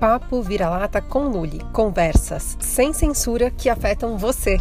Papo Vira-Lata com Lully. Conversas sem censura que afetam você.